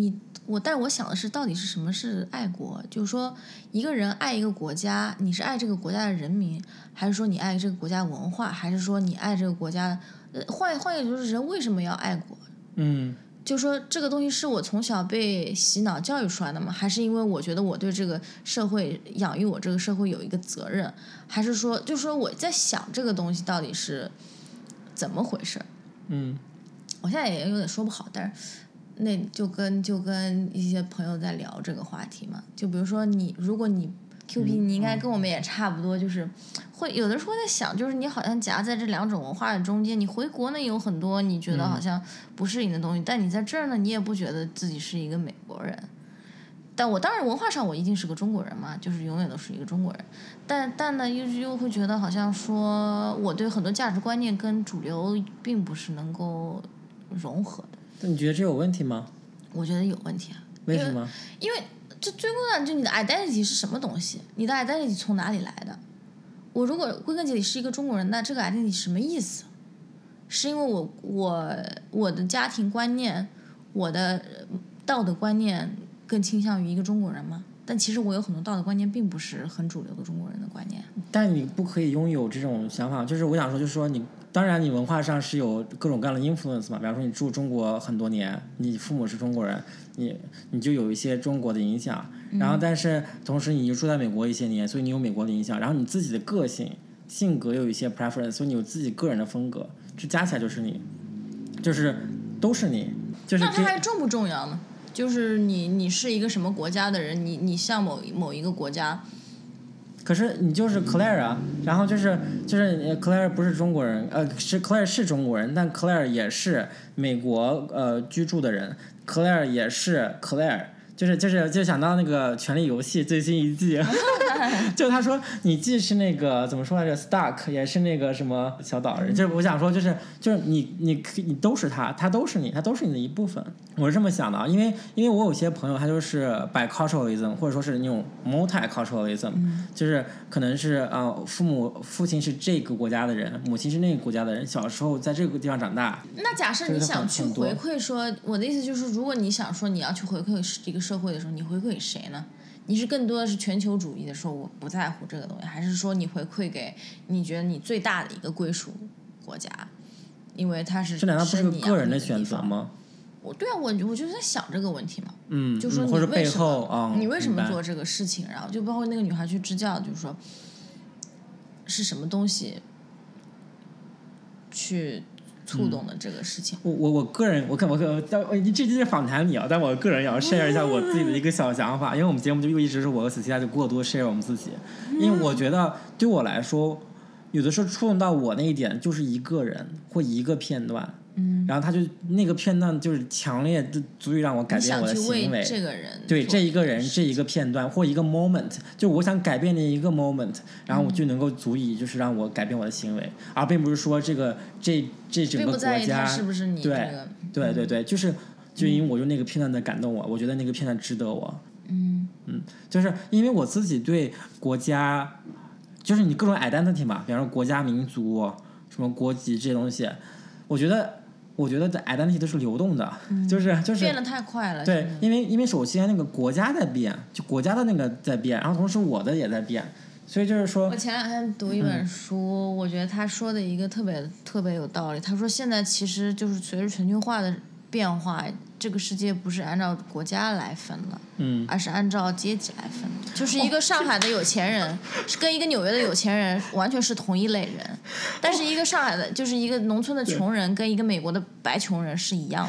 你我，但是我想的是，到底是什么是爱国？就是说，一个人爱一个国家，你是爱这个国家的人民，还是说你爱这个国家文化，还是说你爱这个国家？呃，换换一个就是，人为什么要爱国？嗯就说这个东西是我从小被洗脑教育出来的吗？还是因为我觉得我对这个社会养育我这个社会有一个责任？还是说，就说我在想这个东西到底是怎么回事？嗯我现在也有点说不好，但是那就跟就跟一些朋友在聊这个话题嘛。就比如说你，如果你 Q P，你应该跟我们也差不多，就是会有的时候在想，就是你好像夹在这两种文化的中间。你回国呢有很多你觉得好像不适应的东西，但你在这儿呢，你也不觉得自己是一个美国人。但我当然文化上我一定是个中国人嘛，就是永远都是一个中国人。但但呢，又又会觉得好像说我对很多价值观念跟主流并不是能够融合的。那你觉得这有问题吗？我觉得有问题啊，为什么？因为这最归根就你的 identity 是什么东西？你的 identity 从哪里来的？我如果归根结底是一个中国人，那这个 identity 什么意思？是因为我我我的家庭观念，我的呃道德观念更倾向于一个中国人吗？但其实我有很多道德观念并不是很主流的中国人的观念。但你不可以拥有这种想法，就是我想说，就是说你，当然你文化上是有各种各样的 influence 嘛，比方说你住中国很多年，你父母是中国人，你你就有一些中国的影响，然后但是同时你又住在美国一些年，所以你有美国的影响，然后你自己的个性性格又有一些 preference，所以你有自己个人的风格，这加起来就是你，就是都是你，就是那它这还重不重要呢？就是你你是一个什么国家的人，你你像某某一个国家，可是你就是 Claire 啊，然后就是就是呃 Claire 不是中国人，呃是 Claire 是中国人，但 Claire 也是美国呃居住的人，Claire 也是 Claire，就是就是就想到那个《权力游戏》最新一季，就他说你既是那个怎么说来着 Stark，也是那个什么小岛人，就是我想说就是就是你你你都是他，他都是你，他都是你的一部分，我是这么想的啊，因为因为我有些朋友他就是 biculturalism 或者说是那种 multiculturalism，、就是可能是啊、呃父母父亲是这个国家的人，母亲是那个国家的人，小时候在这个地方长大，那假设你想去回馈说，我的意思就是，如果你想说你要去回馈这个社会的时候，你回馈给谁呢？你是更多的是全球主义的说我不在乎这个东西，还是说你回馈给你觉得你最大的一个归属国家？因为它是这难道不是你个人的？选择吗？我对啊，我我就在想这个问题嘛，嗯，就说你为什么、你为什么做这个事情？然后就包括那个女孩去支教，就是说是什么东西去触动的这个事情。我我我个人，我看我可，但我这这是访谈你啊，但我个人也要 share 一下我自己的一个小想法，因为我们节目就一直是我和子期在就过多 share 我们自己，因为我觉得对我来说，有的时候触动到我那一点就是一个人或一个片段，嗯，然后他就那个片段就是强烈的足以让我改变我的行为，这个人对这一个人这一个片段或一个 moment，就我想改变的一个 moment，然后我就能够足以就是让我改变我的行为，而并不是说这个这这整个国家是不是你这对个，对对对，就是就因为我用那个片段在感动我，我觉得那个片段值得我，嗯。就是因为我自己对国家，就是你各种 identity 嘛，比方说国家、民族、什么国籍这些东西，我觉得我觉得的 identity 都是流动的，就是就是变得太快了。对，因为因为首先那个国家在变，就国家的那个在变，然后同时我的也在变，所以就是说我，前两天读一嗯本书，我觉得他说的一个特别特别有道理。他说现在其实就是随着全球化的变化，这个世界不是按照国家来分了，嗯，而是按照阶级来分的。就是一个上海的有钱人，是跟一个纽约的有钱人完全是同一类人，但是一个上海的，就是一个农村的穷人，跟一个美国的白穷人是一样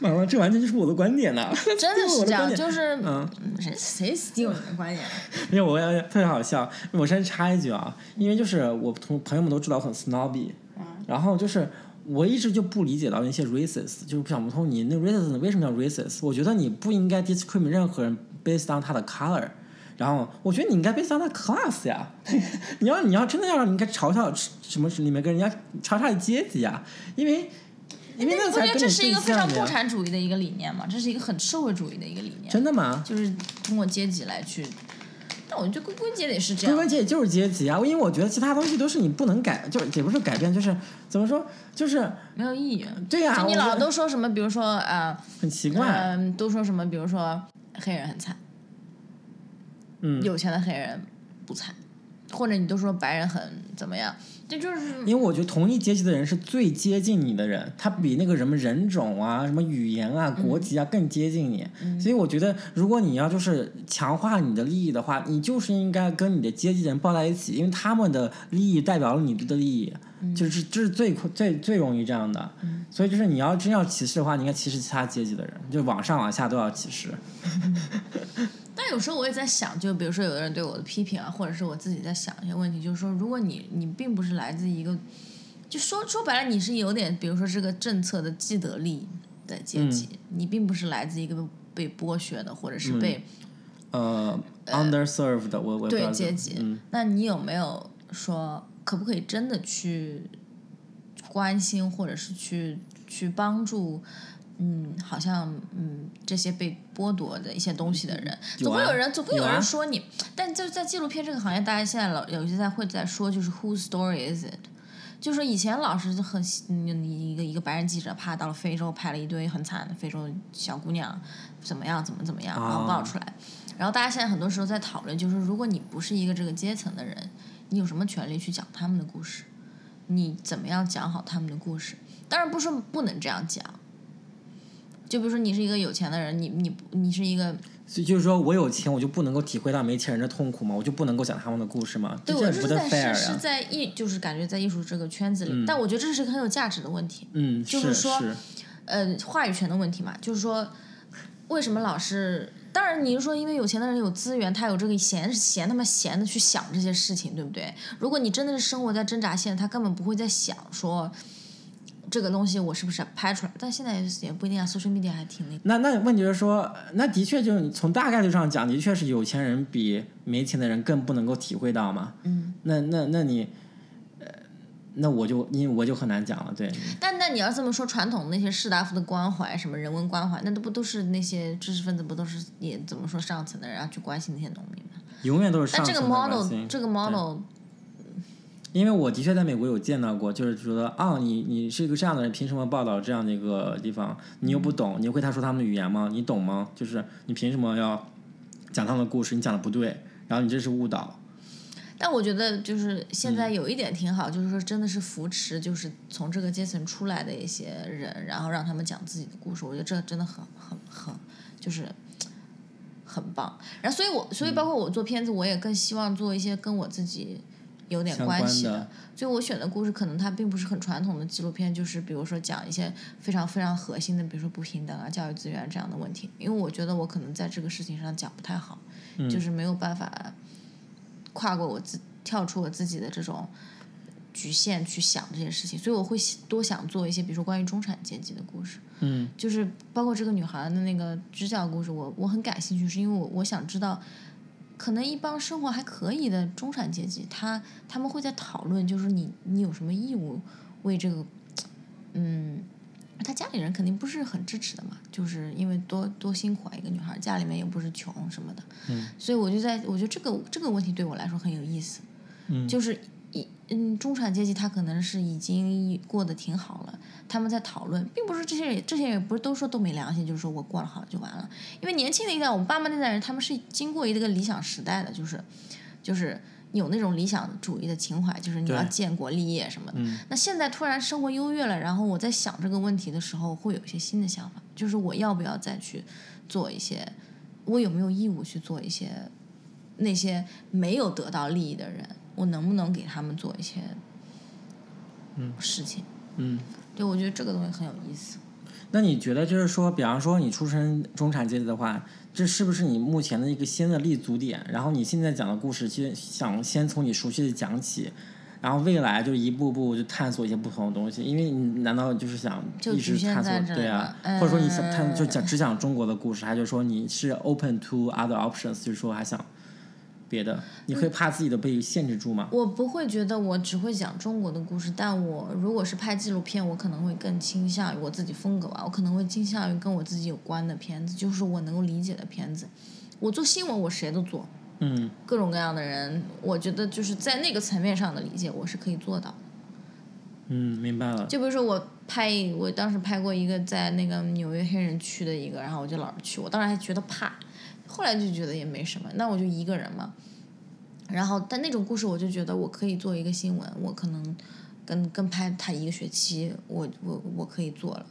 的，完了这完全就是我的观点呐，真的是这样，就是嗯。嗯谁谁 steal 你的观点？因为我要特别好笑，我先插一句啊，因为就是我同朋友们都知道我很 snobby，然后就是我一直就不理解到那些 racist，就是不想不通你那 racist 为什么叫 racist？我觉得你不应该 discriminate 任何人 based on 他的 color，然后我觉得你应该 based on 他的 class 呀，你要你要真的要让你应该嘲笑什么里面跟人家嘲笑的阶级呀，因为因为那你不觉得才跟你这是一个非常共产主义的一个理念嘛？这是一个很社会主义的一个理念，真的吗？就是通过阶级来去。但我觉得归根结底是这样归根，结底就是阶级啊，因为我觉得其他东西都是你不能改，就是也不是改变，就是怎么说，就是没有意义。对呀、就你老都说什么，比如说呃，很奇怪，嗯、都说什么，比如说黑人很惨，嗯，有钱的黑人不惨，或者你都说白人很怎么样，这就是因为我觉得同一阶级的人是最接近你的人，他比那个什么人种啊、什么语言啊、国籍啊更接近你。所以我觉得，如果你要就是强化你的利益的话，你就是应该跟你的阶级人抱在一起，因为他们的利益代表了你的利益，就是这是最最最容易这样的。所以就是你要真要歧视的话，你应该歧视其他阶级的人，就往上往下都要歧视。但有时候我也在想，就比如说有的人对我的批评啊，或者是我自己在想一些问题，就是说，如果你你并不是来自一个，就说说白了，你是有点，比如说这个政策的既得利益的阶级，你并不是来自一个被剥削的，或者是被、呃，underserved 的，我我对阶级，嗯，那你有没有说可不可以真的去关心，或者是去去帮助？嗯，好像嗯，这些被剥夺的一些东西的人，啊总会有人，总会有人说你。但就在纪录片这个行业，大家现在老有些在会在说，就是 whose story is it？就是说以前老是很嗯你一个一个白人记者，怕到了非洲拍了一堆很惨的非洲小姑娘怎么样怎么怎么样，然后啊爆出来。然后大家现在很多时候在讨论，就是如果你不是一个这个阶层的人，你有什么权利去讲他们的故事？你怎么样讲好他们的故事？当然不是说不能这样讲。就比如说你是一个有钱的人，你你你是一个，所以就是说我有钱，我就不能够体会到没钱人的痛苦吗？我就不能够讲他们的故事吗？对这不我是在是是。在艺，就是感觉在艺术这个圈子里，但我觉得这是一个很有价值的问题。嗯，就是说是呃，话语权的问题嘛，就是说，为什么老是？当然，你是说因为有钱的人有资源，他有这个闲闲他妈闲的去想这些事情，对不对？如果你真的是生活在挣扎线，他根本不会在想说这个东西我是不是拍出来。但现在也也不一定啊，social media 还挺那个。那那问题是说，那的确就是从大概率上讲，的确是有钱人比没钱的人更不能够体会到嘛。嗯。那那那你，呃，那我就因为我就很难讲了，对。但那你要这么说，传统那些士大夫的关怀，什么人文关怀，那都不都是那些知识分子不都是也怎么说上层的人要去关心那些农民吗？永远都是但这个上层的关 model，这个 model 因为我的确在美国有见到过，就是觉得啊，你你是一个这样的人，凭什么报道这样的一个地方？你又不懂，你会他说他们的语言吗？你懂吗？就是你凭什么要讲他们的故事？你讲的不对，然后你这是误导。但我觉得就是现嗯在有一点挺好，就是说真的是扶持，就是从这个阶层出来的一些人，然后让他们讲自己的故事，我觉得这真的很很很就是很棒。然后所以我所以包括我做片子，我也更希望做一些跟我自己有点关系的所以我选的故事可能它并不是很传统的纪录片，就是比如说讲一些非常非常核心的，比如说不平等啊、教育资源这样的问题。因为我觉得我可能在这个事情上讲不太好，嗯就是没有办法跨过我自跳出我自己的这种局限去想这些事情，所以我会多想做一些，比如说关于中产阶级的故事。嗯就是包括这个女孩的那个支教故事，我我很感兴趣，是因为我我想知道，可能一帮生活还可以的中产阶级，他他们会在讨论，就是你你有什么义务为这个，嗯，他家里人肯定不是很支持的嘛，就是因为多多辛苦啊，一个女孩家里面又不是穷什么的，嗯。所以我就在我觉得这个这个问题对我来说很有意思，嗯。就是一嗯，中产阶级他可能是已经过得挺好了，他们在讨论，并不是这些人，这些人不是都说都没良心，就是说我过得好就完了。因为年轻的一代，我们爸妈那代人，他们是经过一个理想时代的，就是就是有那种理想主义的情怀，就是你要建国立业什么的。嗯那现在突然生活优越了，然后我在想这个问题的时候，会有一些新的想法，就是我要不要再去做一些，我有没有义务去做一些那些没有得到利益的人，我能不能给他们做一些嗯事情？嗯。对，我觉得这个东西很有意思。那你觉得就是说，比方说你出身中产阶级的话，这是不是你目前的一个新的立足点？然后你现在讲的故事，其实想先从你熟悉的讲起，然后未来就一步步就探索一些不同的东西。因为你难道就是想就一直探索在对啊吗？或者说你想探就呃讲只讲中国的故事，还是说你是 open to other options，就是说还想别的？你会怕自己的被限制住吗？我不会觉得我只会讲中国的故事，但我如果是拍纪录片，我可能会更倾向于我自己风格吧，我可能会倾向于跟我自己有关的片子，就是我能够理解的片子。我做新闻，我谁都做，嗯各种各样的人，我觉得就是在那个层面上的理解，我是可以做到的。嗯，明白了。就比如说我拍一，我当时拍过一个在那个纽约黑人区的一个，然后我就老是去，我当时还觉得怕，后来就觉得也没什么，那我就一个人嘛。然后，但那种故事我就觉得我可以做一个新闻，我可能跟跟拍他一个学期，我我我可以做了。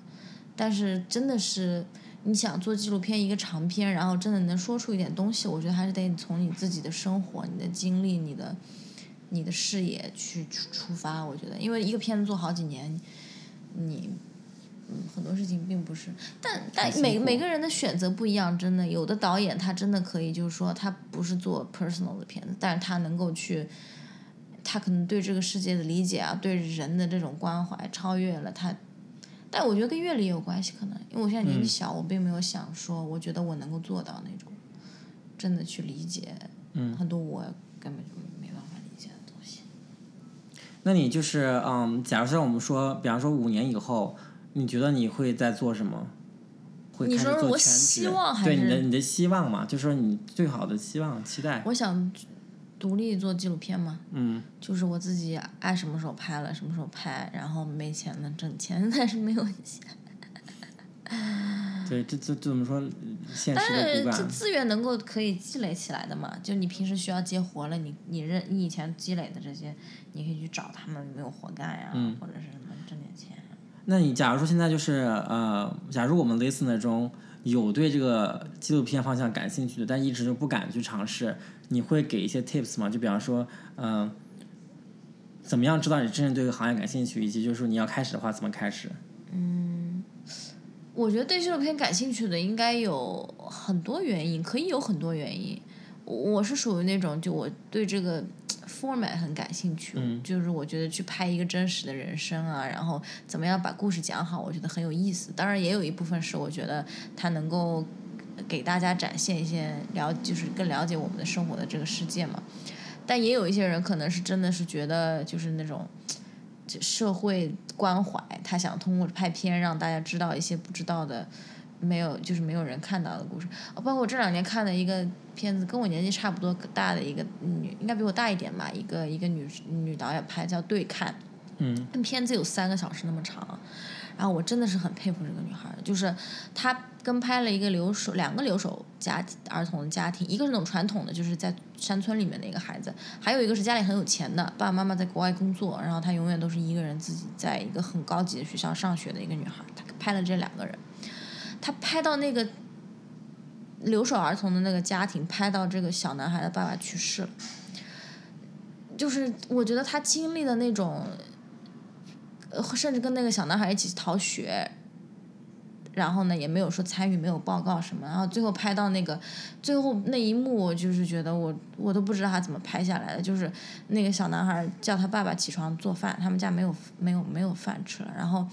但是真的是你想做纪录片一个长片，然后真的能说出一点东西，我觉得还是得从你自己的生活、你的经历、你的你的视野去出出发。我觉得，因为一个片子做好几年，你很多事情并不是，但但每每个人的选择不一样，真的有的导演他真的可以，就是说他不是做 personal 的片子，但是他能够去。他可能对这个世界的理解啊，对人的这种关怀超越了他，但我觉得跟阅历也有关系，可能因为我现在年纪小，我并没有想说，我觉得我能够做到那种真的去理解嗯很多我根本就没办法理解的东西。那你就是嗯，假如说我们说，比方说五年以后，你觉得你会在做什么？会你开始说我做全职希望还对你的你的希望嘛？就是说你最好的希望期待。我想独立做纪录片嘛，嗯就是我自己爱什么时候拍了什么时候拍，然后没钱了挣钱，但是没有钱。对，这这这怎么说？现但实的骨感。是这资源能够可以积累起来的嘛？就你平时需要接活了，你你认你以前积累的这些，你可以去找他们有没有活干呀，嗯或者是什么挣点钱呀。那你假如说现在就是呃，假如我们 listener 中有对这个纪录片方向感兴趣的，但一直就不敢去尝试，你会给一些 tips 吗？就比方说，嗯、怎么样知道你真正对这个行业感兴趣，以及就是说你要开始的话怎么开始？嗯我觉得对纪录片感兴趣的应该有很多原因，可以有很多原因。我是属于那种，就我对这个 format 很感兴趣，嗯就是我觉得去拍一个真实的人生啊，然后怎么样把故事讲好，我觉得很有意思。当然，也有一部分是我觉得它能够给大家展现一些了，就是更了解我们的生活的这个世界嘛。但也有一些人可能是真的是觉得就是那种。就社会关怀，他想通过拍片让大家知道一些不知道的、没有就是没有人看到的故事。哦，包括我这两年看的一个片子，跟我年纪差不多大的一个女，应该比我大一点吧，一个一个女女导演拍叫《对看》，嗯。那片子有三个小时那么长，然后我真的是很佩服这个女孩儿，就是她跟拍了一个留守两个留守家庭儿童的家庭，一个是那种传统的，就是在山村里面的一个孩子，还有一个是家里很有钱的，爸爸妈妈在国外工作，然后她永远都是一个人自己在一个很高级的学校上学的一个女孩儿，她拍了这两个人，他拍到那个留守儿童的那个家庭，拍到这个小男孩的爸爸去世了。就是我觉得他经历的那种，呃，甚至跟那个小男孩一起逃学，然后呢也没有说参与，没有报告什么，然后最后拍到那个最后那一幕，我就是觉得我我都不知道他怎么拍下来的，就是那个小男孩叫他爸爸起床做饭，他们家没有没有没有饭吃了，然后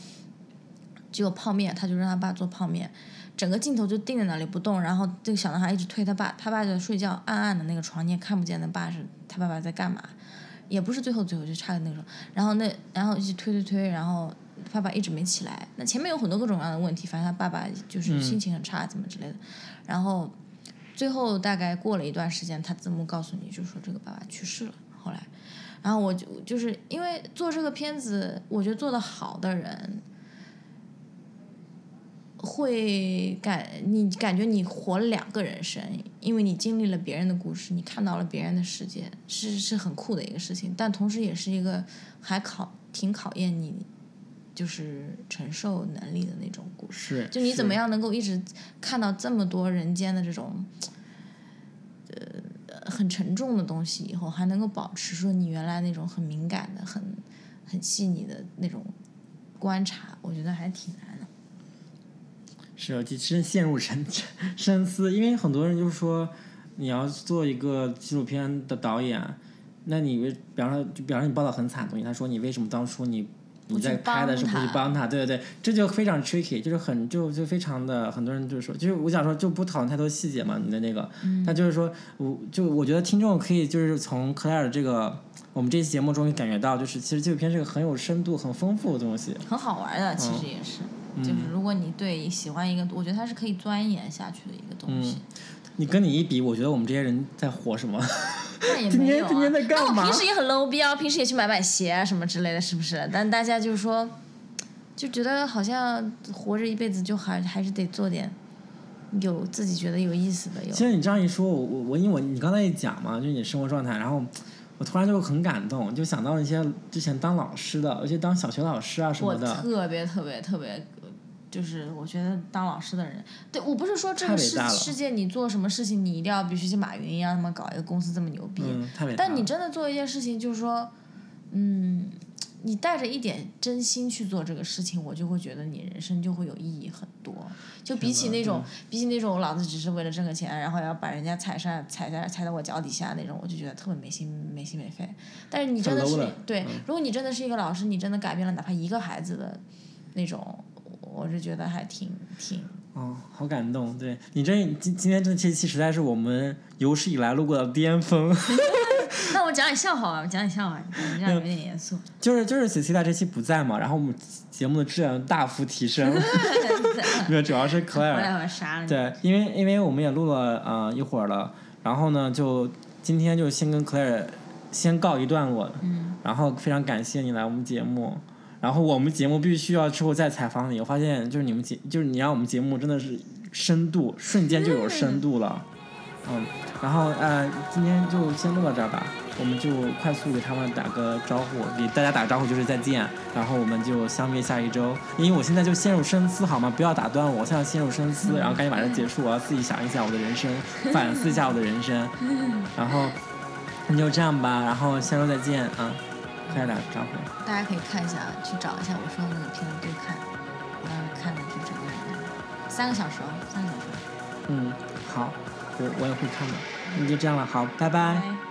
只有泡面，他就让他爸做泡面。整个镜头就定在那里不动，然后这个小男孩一直推他爸，他爸在睡觉，暗暗的那个床你也看不见，他爸是他爸爸在干嘛，也不是最后最后就差个那种，然后那然后一直推推推，然后爸爸一直没起来，那前面有很多各种各样的问题，反正他爸爸就是心情很差，怎么之类的，然后最后大概过了一段时间，他字幕告诉你就说这个爸爸去世了，后来，然后我就就是因为做这个片子，我觉得做的好的人。会感你感觉你活了两个人生，因为你经历了别人的故事，你看到了别人的世界，是是很酷的一个事情，但同时也是一个还考挺考验你，就是承受能力的那种故事。就你怎么样能够一直看到这么多人间的这种，呃，很沉重的东西，以后还能够保持说你原来那种很敏感的、很很细腻的那种观察，我觉得还挺难。是，其实陷入深深思，因为很多人就说，你要做一个纪录片的导演，那你为，比方说，就比方说你报道很惨的东西，他说你为什么当初你你在拍的时候不去帮他？对对对，这就非常 tricky，就是很就就非常的很多人就是说，就是我想说就不讨论太多细节嘛，你的那个，但就是说，我就我觉得听众可以就是从克莱尔这个我们这期节目中感觉到，就是其实纪录片是个很有深度、很丰富的东西，很好玩的，其实也是。就是如果你对喜欢一个，我觉得它是可以钻研下去的一个东西。你跟你一比，我觉得我们这些人在活什么？那也 没有啊。那我平时也很 low 逼啊，平时也去买买鞋啊什么之类的，是不是？但大家就是说，就觉得好像活着一辈子就还还是得做点有自己觉得有意思的。其实你这样一说，我我我因为我你刚才一讲嘛，就是你生活状态，然后。我突然就很感动，就想到那些之前当老师的，而且当小学老师啊什么的。我特别特别特别，就是我觉得当老师的人，对我不是说这个世世界你做什么事情你一定要必须像马云一样他们搞一个公司这么牛逼，但你真的做一件事情，就是说，嗯。你带着一点真心去做这个事情，我就会觉得你人生就会有意义很多。就比起那种，比起那种老子只是为了挣个钱，然后要把人家踩上踩在踩在我脚底下那种，我就觉得特别没心没心没肺。但是你真的是对，如果你真的是一个老师，你真的改变了哪怕一个孩子的那种，我是觉得还挺挺。哦，好感动！对你这今今天这期实在是我们有史以来录过的巅峰。那我讲点笑话吧，我讲点笑话，这样有点严肃。就是就是 c c 这期不在嘛，然后我们节目的质量大幅提升。没有，主要是 Claire。对，因为因为我们也录了呃一会儿了，然后呢，就今天就先跟 Claire 先告一段落。嗯。然后非常感谢你来我们节目，然后我们节目必须要之后再采访你。我发现就是你们节就是你让我们节目真的是深度，瞬间就有深度了。嗯。然后呃，今天就先录到这儿吧。我们就快速给他们打个招呼，给大家打个招呼就是再见。然后我们就相约下一周。因为我现在就陷入深思，好吗？不要打断我，我现在陷入深思，然后赶紧把这结束。我要自己想一想我的人生，反思一下我的人生。然后那就这样吧。然后下周再见啊！快点打个招呼。大家可以看一下，去找一下我说的那个片子对看，当时看的就整个人。三个小时哦，三个小时。嗯，好。我我也会看的，那就这样了，好，拜拜。